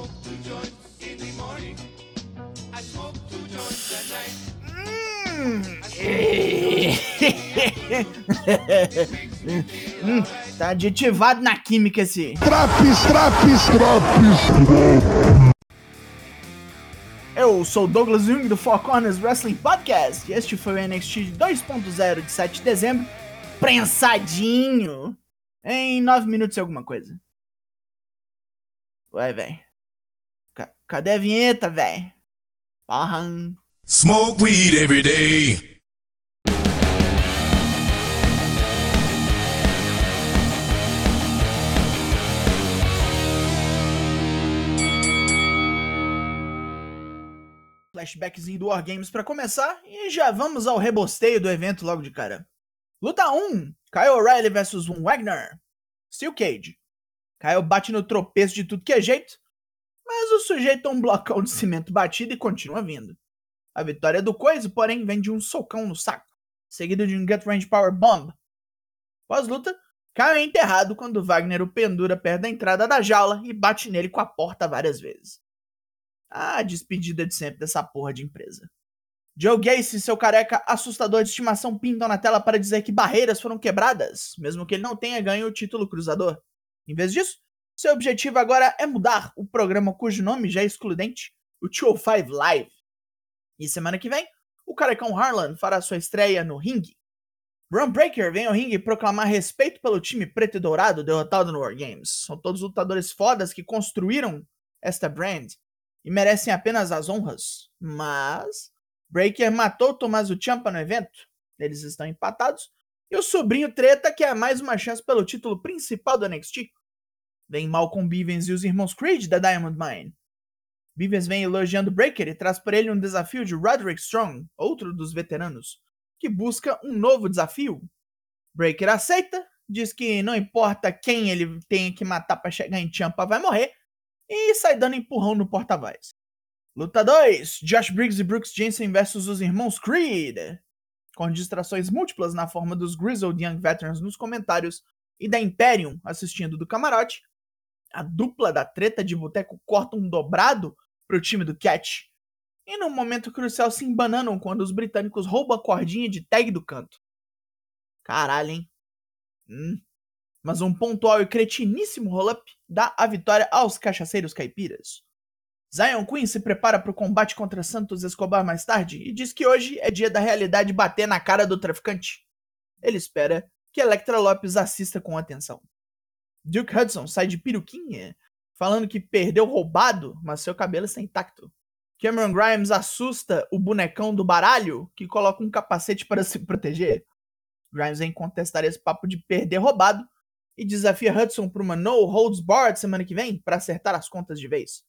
smoke two joints in the morning. I smoke two joints at night. Hum, tá aditivado na química esse. Traps, traps, traps. Eu sou o Douglas Jung do Four Corners Wrestling Podcast e este foi o NXT 2.0 de 7 de dezembro, prensadinho, em 9 minutos e alguma coisa. Ué, velho. Cadê a vinheta, velho? Porra. Smoke weed every day. Flashbackzinho do Wargames pra começar e já vamos ao rebosteio do evento logo de cara. Luta 1: Kyle O'Reilly vs Wagner. Steel Cage. Kyle bate no tropeço de tudo que é jeito, mas o sujeito é um blocão de cimento batido e continua vindo. A vitória do Coisa, porém, vem de um socão no saco, seguido de um Gut Range Power Bomb. Pós-luta, Kyle é enterrado quando Wagner o pendura perto da entrada da jaula e bate nele com a porta várias vezes. A despedida de sempre dessa porra de empresa. Joe Gacy e seu careca assustador de estimação pintam na tela para dizer que barreiras foram quebradas, mesmo que ele não tenha ganho o título cruzador. Em vez disso, seu objetivo agora é mudar o programa cujo nome já é excludente, o 205 Live. E semana que vem, o carecão Harlan fará sua estreia no ringue. Braun Breaker vem ao ringue proclamar respeito pelo time preto e dourado derrotado no War Games. São todos lutadores fodas que construíram esta brand e merecem apenas as honras. Mas Breaker matou Tommaso Ciampa no evento. Eles estão empatados. E o sobrinho treta quer mais uma chance pelo título principal do NXT. Vem Malcolm Bivens e os irmãos Creed da Diamond Mine. Bivens vem elogiando Breaker e traz para ele um desafio de Roderick Strong, outro dos veteranos, que busca um novo desafio. Breaker aceita, diz que não importa quem ele tenha que matar para chegar em Ciampa vai morrer, e sai dando empurrão no porta-voz. Luta 2: Josh Briggs e Brooks Jensen versus os irmãos Creed. Com distrações múltiplas na forma dos Grizzled Young Veterans nos comentários e da Imperium assistindo do camarote, a dupla da treta de boteco corta um dobrado pro time do Catch. E num momento crucial se embananam quando os britânicos roubam a cordinha de tag do canto. Caralho, hein? Hum. Mas um pontual e cretiníssimo roll-up dá a vitória aos cachaceiros caipiras. Zion Queen se prepara para o combate contra Santos Escobar mais tarde e diz que hoje é dia da realidade bater na cara do traficante. Ele espera que Electra Lopes assista com atenção. Duke Hudson sai de peruquinha, falando que perdeu roubado, mas seu cabelo está intacto. Cameron Grimes assusta o bonecão do baralho, que coloca um capacete para se proteger. Grimes vem contestar esse papo de perder roubado e desafia Hudson para uma no holds barred semana que vem para acertar as contas de vez.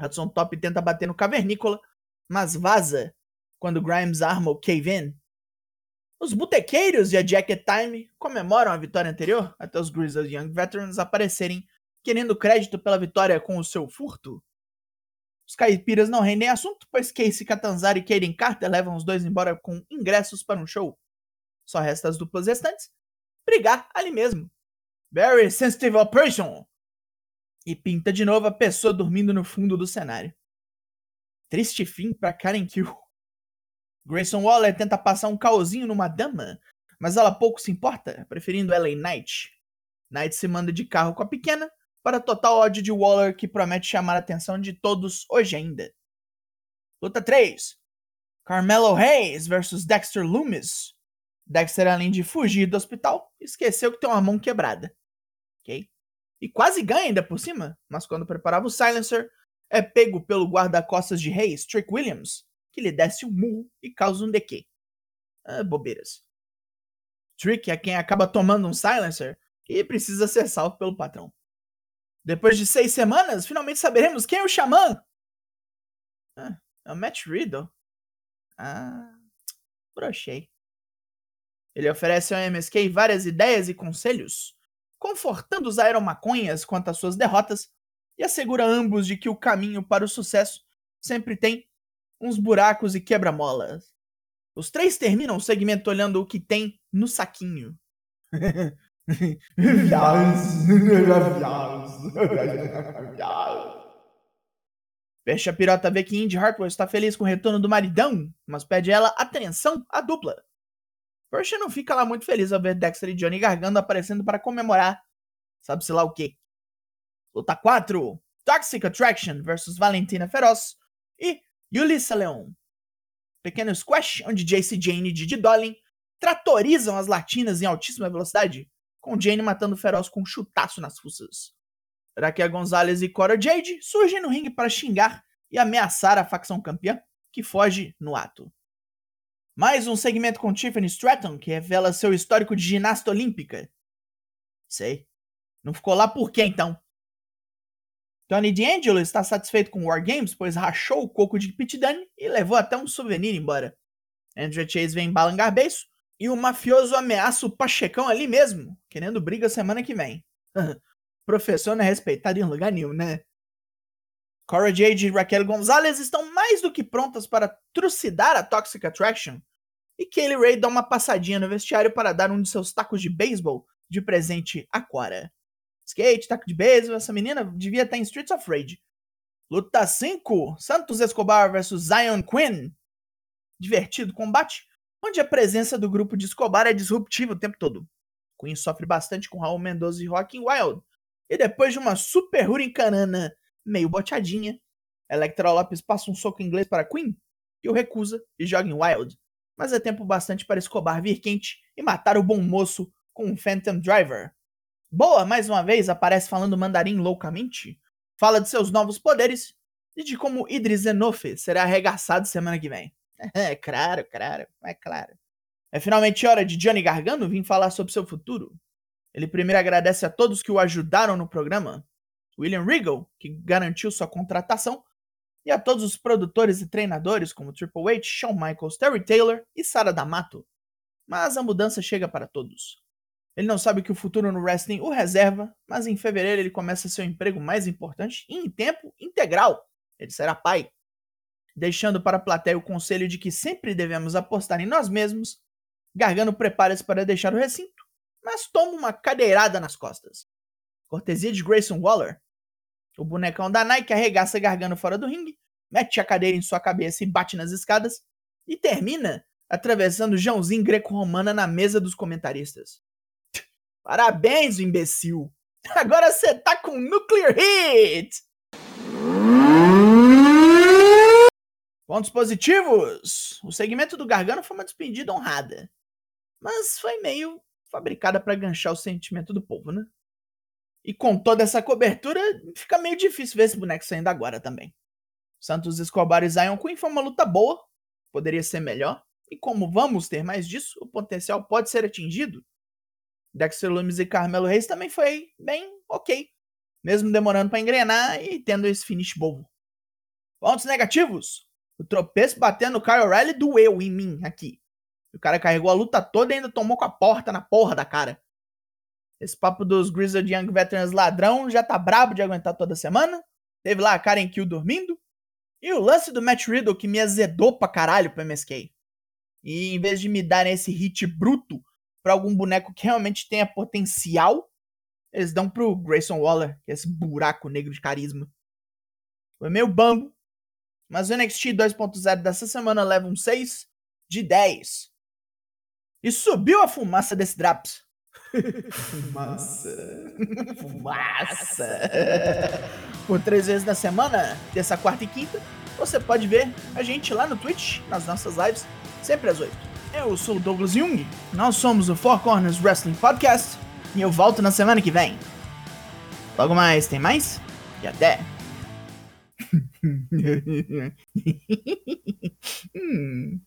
Hudson Top tenta bater no cavernícola, mas vaza quando Grimes arma o cave-in. Os botequeiros e a Jacket Time comemoram a vitória anterior até os Grizzled Young Veterans aparecerem querendo crédito pela vitória com o seu furto. Os caipiras não rendem assunto, pois Casey Catanzaro e Kaden Carter levam os dois embora com ingressos para um show. Só resta as duplas restantes brigar ali mesmo. Very sensitive operation! E pinta de novo a pessoa dormindo no fundo do cenário. Triste fim para Karen Kill. Grayson Waller tenta passar um caosinho numa dama, mas ela pouco se importa, preferindo ela em Knight. Knight se manda de carro com a pequena, para total ódio de Waller que promete chamar a atenção de todos hoje ainda. Luta 3. Carmelo Hayes versus Dexter Loomis. Dexter, além de fugir do hospital, esqueceu que tem uma mão quebrada. Ok? E quase ganha ainda por cima, mas quando preparava o silencer, é pego pelo guarda-costas de Hayes, Trick Williams, que lhe desce um murro e causa um DQ. Ah, bobeiras. Trick é quem acaba tomando um silencer e precisa ser salvo pelo patrão. Depois de seis semanas, finalmente saberemos quem é o Xamã. Ah, é o Matt Riddle. Ah, brochei. Ele oferece ao MSK várias ideias e conselhos, confortando os aeromaconhas quanto às suas derrotas e assegura ambos de que o caminho para o sucesso sempre tem uns buracos e quebra-molas. Os três terminam o segmento olhando o que tem no saquinho. Peixe a pirota vê que Indy Hartwell está feliz com o retorno do maridão, mas pede ela atenção à dupla. Persia não fica lá muito feliz ao ver Dexter e Johnny Gargano aparecendo para comemorar, sabe-se lá o quê. Luta 4: Toxic Attraction versus Valentina Feroz e Yulissa Leon. Pequeno squash onde Jace Jane e Didi Dolin tratorizam as latinas em altíssima velocidade, com Jane matando Feroz com um chutaço nas fuças. Raquel Gonzalez e Cora Jade surgem no ringue para xingar e ameaçar a facção campeã, que foge no ato. Mais um segmento com Tiffany Stratton, que revela seu histórico de ginasta olímpica. Sei. Não ficou lá por quê, então? Tony D'Angelo está satisfeito com War Games, pois rachou o coco de Pete Dunne e levou até um souvenir embora. Andrew Chase vem balangar beiço e o mafioso ameaça o Pachecão ali mesmo, querendo briga semana que vem. Professor não é respeitado em lugar nenhum, né? Cora Jade e Raquel Gonzalez estão mais do que prontas para trucidar a Toxic Attraction, e Kaylee Ray dá uma passadinha no vestiário para dar um de seus tacos de beisebol de presente a Cora. Skate, taco de beisebol, essa menina devia estar em Streets of Rage. Luta 5: Santos Escobar vs Zion Quinn. Divertido combate, onde a presença do grupo de Escobar é disruptiva o tempo todo. Quinn sofre bastante com Raul Mendoza e Rockin' Wild, e depois de uma super hurricanana meio boteadinha, Electra Lopes passa um soco inglês para Queen, que o recusa e joga em Wild. Mas é tempo bastante para Escobar vir quente e matar o bom moço com um Phantom Driver. Boa, mais uma vez, aparece falando mandarim loucamente, fala de seus novos poderes e de como Idris Enofe será arregaçado semana que vem. É claro, claro, é claro. É finalmente hora de Johnny Gargano vir falar sobre seu futuro. Ele primeiro agradece a todos que o ajudaram no programa, William Regal, que garantiu sua contratação, e a todos os produtores e treinadores como Triple H, Shawn Michaels, Terry Taylor e Sara D'Amato. Mas a mudança chega para todos. Ele não sabe que o futuro no wrestling o reserva, mas em fevereiro ele começa seu emprego mais importante e em tempo integral. Ele será pai. Deixando para a plateia o conselho de que sempre devemos apostar em nós mesmos, Gargano prepara-se para deixar o recinto mas toma uma cadeirada nas costas. Cortesia de Grayson Waller. O bonecão da Nike arregaça gargando fora do ringue, mete a cadeira em sua cabeça e bate nas escadas, e termina atravessando Joãozinho greco-romana na mesa dos comentaristas. Parabéns, imbecil! Agora você tá com Nuclear Hit! Pontos positivos! O segmento do Gargano foi uma despedida honrada. Mas foi meio fabricada para ganchar o sentimento do povo, né? E com toda essa cobertura, fica meio difícil ver esse boneco saindo agora também. Santos Escobar e Zion Queen foi uma luta boa, poderia ser melhor, e como vamos ter mais disso, o potencial pode ser atingido. Dexter Lumis e Carmelo Reis também foi bem ok, mesmo demorando para engrenar e tendo esse finish bobo. Pontos negativos: o tropeço batendo no Kyle O'Reilly doeu em mim aqui. O cara carregou a luta toda e ainda tomou com a porta na porra da cara. Esse papo dos Grizzled Young Veterans ladrão já tá brabo de aguentar toda semana. Teve lá a Karen Kill dormindo. E o lance do Matt Riddle que me azedou pra caralho pro MSK. E em vez de me darem esse hit bruto pra algum boneco que realmente tenha potencial, eles dão pro Grayson Waller, que é esse buraco negro de carisma. Foi meio bambo. Mas o NXT 2.0 dessa semana leva um 6 de 10. E subiu a fumaça desse Draps. Fumaça. fumaça. Por três vezes na semana, terça, quarta e quinta, você pode ver a gente lá no Twitch, nas nossas lives, sempre às oito. Eu sou o Douglas Jung, nós somos o Four Corners Wrestling Podcast e eu volto na semana que vem. Logo mais, tem mais? E até! hum.